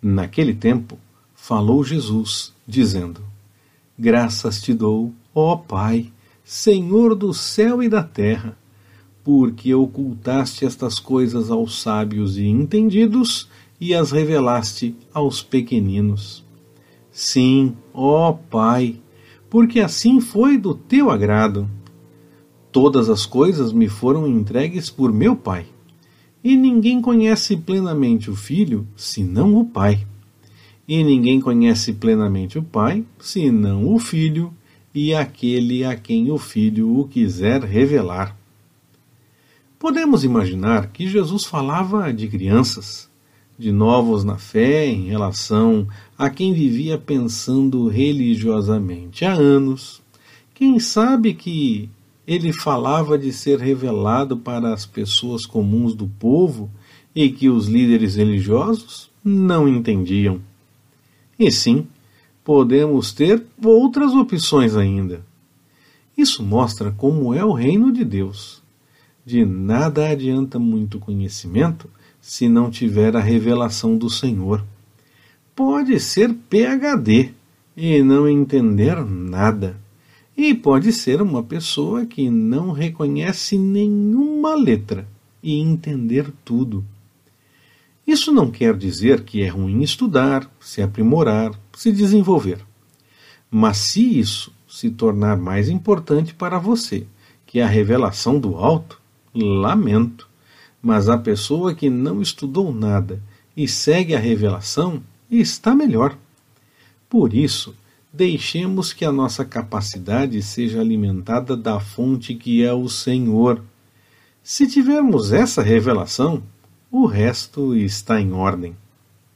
Naquele tempo, falou Jesus, dizendo: Graças te dou, ó Pai, Senhor do céu e da terra, porque ocultaste estas coisas aos sábios e entendidos e as revelaste aos pequeninos. Sim, ó Pai, porque assim foi do teu agrado. Todas as coisas me foram entregues por meu Pai, e ninguém conhece plenamente o Filho senão o Pai. E ninguém conhece plenamente o Pai senão o Filho e aquele a quem o Filho o quiser revelar. Podemos imaginar que Jesus falava de crianças, de novos na fé em relação a quem vivia pensando religiosamente há anos. Quem sabe que ele falava de ser revelado para as pessoas comuns do povo e que os líderes religiosos não entendiam. E sim, podemos ter outras opções ainda. Isso mostra como é o reino de Deus. De nada adianta muito conhecimento se não tiver a revelação do Senhor. Pode ser PhD e não entender nada. E pode ser uma pessoa que não reconhece nenhuma letra e entender tudo. Isso não quer dizer que é ruim estudar, se aprimorar, se desenvolver. Mas se isso se tornar mais importante para você que a revelação do alto, lamento. Mas a pessoa que não estudou nada e segue a revelação está melhor. Por isso, deixemos que a nossa capacidade seja alimentada da fonte que é o Senhor. Se tivermos essa revelação, o resto está em ordem.